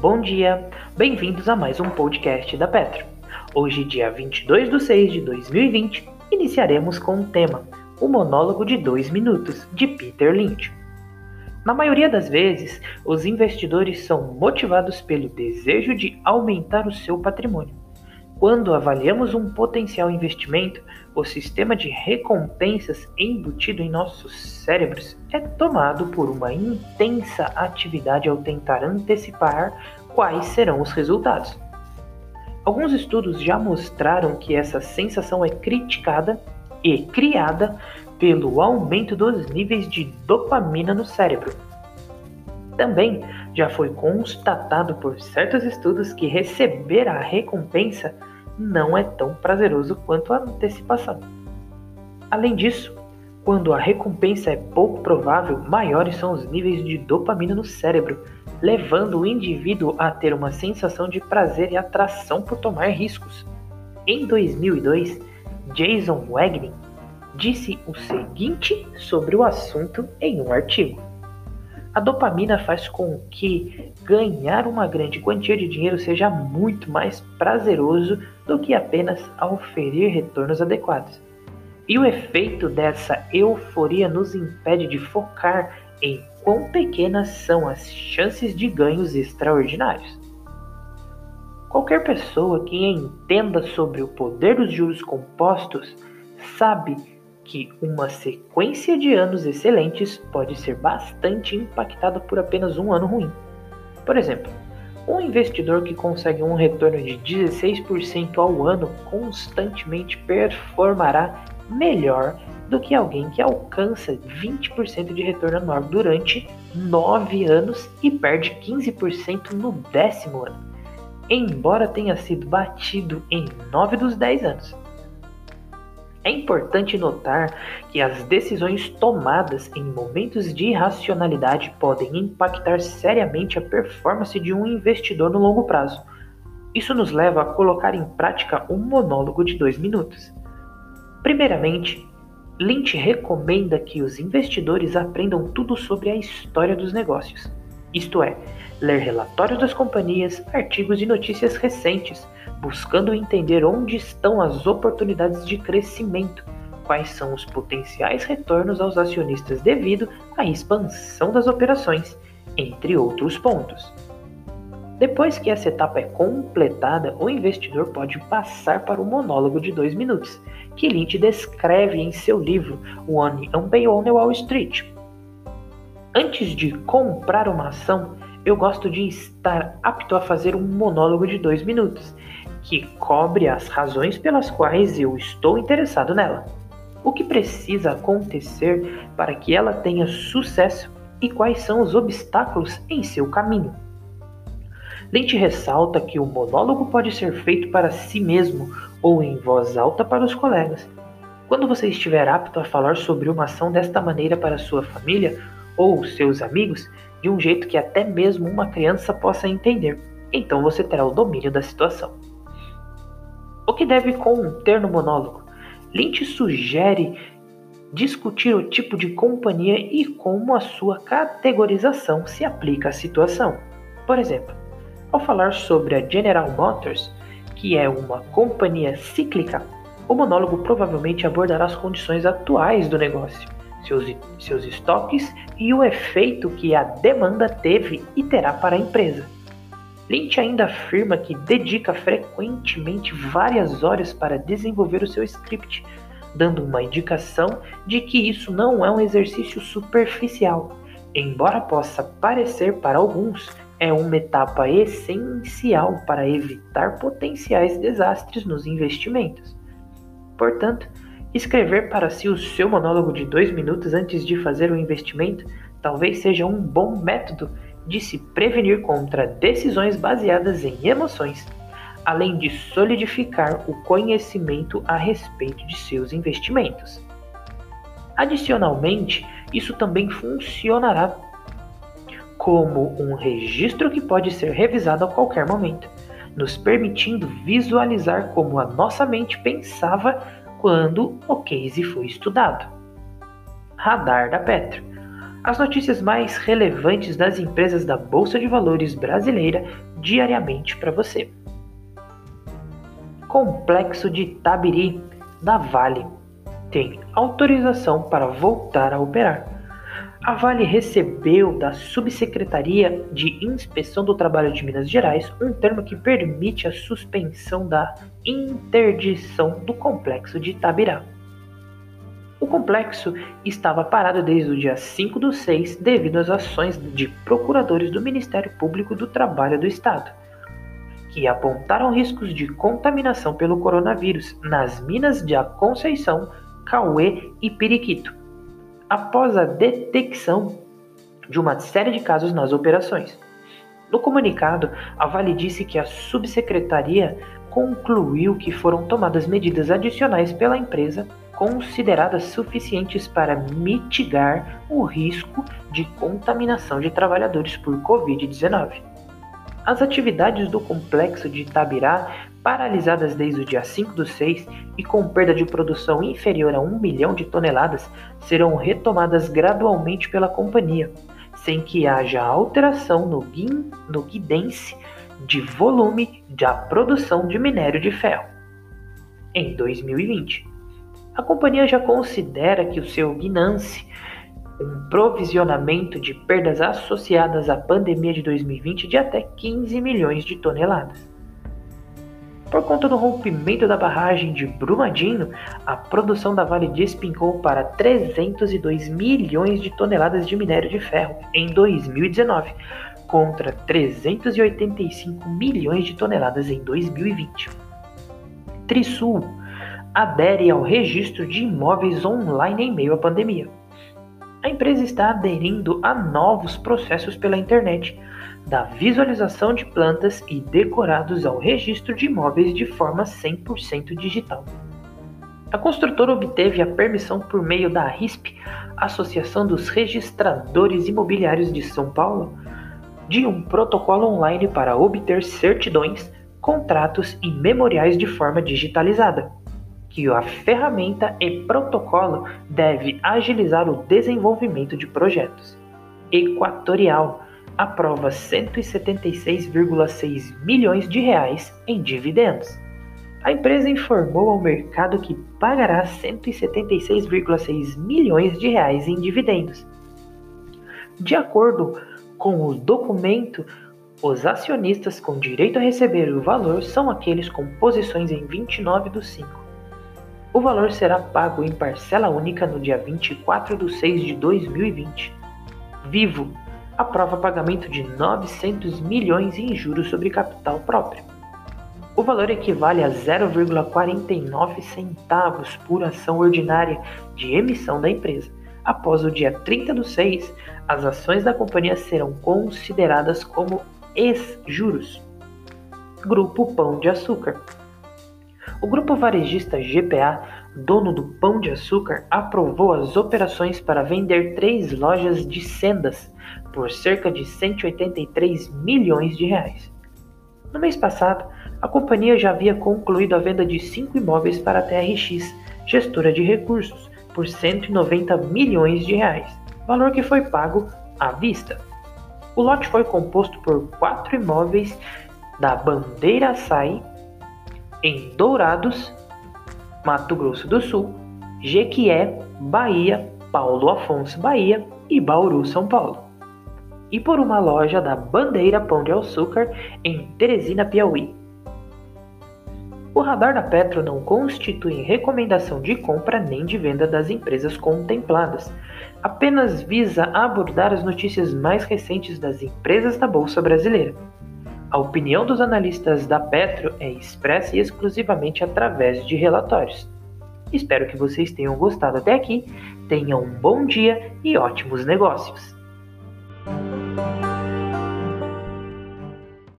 Bom dia, bem-vindos a mais um podcast da Petro. Hoje, dia 22 de 6 de 2020, iniciaremos com o tema O Monólogo de 2 Minutos, de Peter Lynch. Na maioria das vezes, os investidores são motivados pelo desejo de aumentar o seu patrimônio. Quando avaliamos um potencial investimento, o sistema de recompensas embutido em nossos cérebros é tomado por uma intensa atividade ao tentar antecipar quais serão os resultados. Alguns estudos já mostraram que essa sensação é criticada e criada pelo aumento dos níveis de dopamina no cérebro. Também já foi constatado por certos estudos que receber a recompensa não é tão prazeroso quanto a antecipação. Além disso, quando a recompensa é pouco provável, maiores são os níveis de dopamina no cérebro, levando o indivíduo a ter uma sensação de prazer e atração por tomar riscos. Em 2002, Jason Wagner disse o seguinte sobre o assunto em um artigo. A dopamina faz com que ganhar uma grande quantia de dinheiro seja muito mais prazeroso do que apenas oferir retornos adequados. E o efeito dessa euforia nos impede de focar em quão pequenas são as chances de ganhos extraordinários. Qualquer pessoa que entenda sobre o poder dos juros compostos sabe que uma sequência de anos excelentes pode ser bastante impactada por apenas um ano ruim. Por exemplo, um investidor que consegue um retorno de 16% ao ano constantemente performará melhor do que alguém que alcança 20% de retorno anual durante 9 anos e perde 15% no décimo ano, embora tenha sido batido em 9 dos 10 anos. É importante notar que as decisões tomadas em momentos de irracionalidade podem impactar seriamente a performance de um investidor no longo prazo. Isso nos leva a colocar em prática um monólogo de dois minutos. Primeiramente, Lynch recomenda que os investidores aprendam tudo sobre a história dos negócios, isto é, ler relatórios das companhias, artigos e notícias recentes, buscando entender onde estão as oportunidades de crescimento, quais são os potenciais retornos aos acionistas devido à expansão das operações, entre outros pontos. Depois que essa etapa é completada, o investidor pode passar para o monólogo de dois minutos, que Lynch descreve em seu livro One Unpay on Wall Street. Antes de comprar uma ação, eu gosto de estar apto a fazer um monólogo de dois minutos, que cobre as razões pelas quais eu estou interessado nela. O que precisa acontecer para que ela tenha sucesso e quais são os obstáculos em seu caminho. Lynch ressalta que o monólogo pode ser feito para si mesmo ou em voz alta para os colegas. Quando você estiver apto a falar sobre uma ação desta maneira para sua família ou seus amigos, de um jeito que até mesmo uma criança possa entender, então você terá o domínio da situação. O que deve conter no monólogo? Lynch sugere discutir o tipo de companhia e como a sua categorização se aplica à situação. Por exemplo, ao falar sobre a General Motors, que é uma companhia cíclica, o monólogo provavelmente abordará as condições atuais do negócio, seus, seus estoques e o efeito que a demanda teve e terá para a empresa. Lynch ainda afirma que dedica frequentemente várias horas para desenvolver o seu script, dando uma indicação de que isso não é um exercício superficial, embora possa parecer para alguns, é uma etapa essencial para evitar potenciais desastres nos investimentos. Portanto, escrever para si o seu monólogo de dois minutos antes de fazer o investimento talvez seja um bom método de se prevenir contra decisões baseadas em emoções, além de solidificar o conhecimento a respeito de seus investimentos. Adicionalmente, isso também funcionará como um registro que pode ser revisado a qualquer momento, nos permitindo visualizar como a nossa mente pensava quando o case foi estudado. Radar da Petro as notícias mais relevantes das empresas da Bolsa de Valores brasileira diariamente para você. Complexo de Tabiri, da Vale, tem autorização para voltar a operar. A Vale recebeu da Subsecretaria de Inspeção do Trabalho de Minas Gerais um termo que permite a suspensão da interdição do complexo de Itabirá. O complexo estava parado desde o dia 5 do 6 devido às ações de procuradores do Ministério Público do Trabalho do Estado, que apontaram riscos de contaminação pelo coronavírus nas minas de A Conceição, Cauê e Periquito, após a detecção de uma série de casos nas operações. No comunicado, a Vale disse que a subsecretaria concluiu que foram tomadas medidas adicionais pela empresa consideradas suficientes para mitigar o risco de contaminação de trabalhadores por Covid-19. As atividades do complexo de Itabirá, paralisadas desde o dia 5 do 6 e com perda de produção inferior a 1 milhão de toneladas, serão retomadas gradualmente pela companhia, sem que haja alteração no, guin, no guidance de volume da produção de minério de ferro. Em 2020, a companhia já considera que o seu Guinance, um provisionamento de perdas associadas à pandemia de 2020 de até 15 milhões de toneladas. Por conta do rompimento da barragem de Brumadinho, a produção da Vale despencou para 302 milhões de toneladas de minério de ferro em 2019, contra 385 milhões de toneladas em 2020. Trisul adere ao registro de imóveis online em meio à pandemia. A empresa está aderindo a novos processos pela internet, da visualização de plantas e decorados ao registro de imóveis de forma 100% digital. A construtora obteve a permissão por meio da RISP, Associação dos Registradores Imobiliários de São Paulo, de um protocolo online para obter certidões, contratos e memoriais de forma digitalizada que a ferramenta e protocolo deve agilizar o desenvolvimento de projetos. Equatorial aprova 176,6 milhões de reais em dividendos. A empresa informou ao mercado que pagará 176,6 milhões de reais em dividendos. De acordo com o documento, os acionistas com direito a receber o valor são aqueles com posições em 29 do 5 o valor será pago em parcela única no dia 24 de 6 de 2020. Vivo aprova pagamento de 900 milhões em juros sobre capital próprio. O valor equivale a 0,49 centavos por ação ordinária de emissão da empresa. Após o dia 30 do 6, as ações da companhia serão consideradas como ex-juros. Grupo Pão de Açúcar o grupo varejista GPA, dono do Pão de Açúcar, aprovou as operações para vender três lojas de sendas por cerca de 183 milhões de reais. No mês passado, a companhia já havia concluído a venda de cinco imóveis para a TRX, gestora de recursos, por 190 milhões de reais, valor que foi pago à vista. O lote foi composto por quatro imóveis da Bandeira Açaí, em Dourados, Mato Grosso do Sul, Jequié, Bahia, Paulo Afonso, Bahia e Bauru, São Paulo. E por uma loja da Bandeira Pão de Açúcar em Teresina, Piauí. O radar da Petro não constitui recomendação de compra nem de venda das empresas contempladas, apenas visa abordar as notícias mais recentes das empresas da Bolsa Brasileira. A opinião dos analistas da Petro é expressa exclusivamente através de relatórios. Espero que vocês tenham gostado até aqui, tenham um bom dia e ótimos negócios!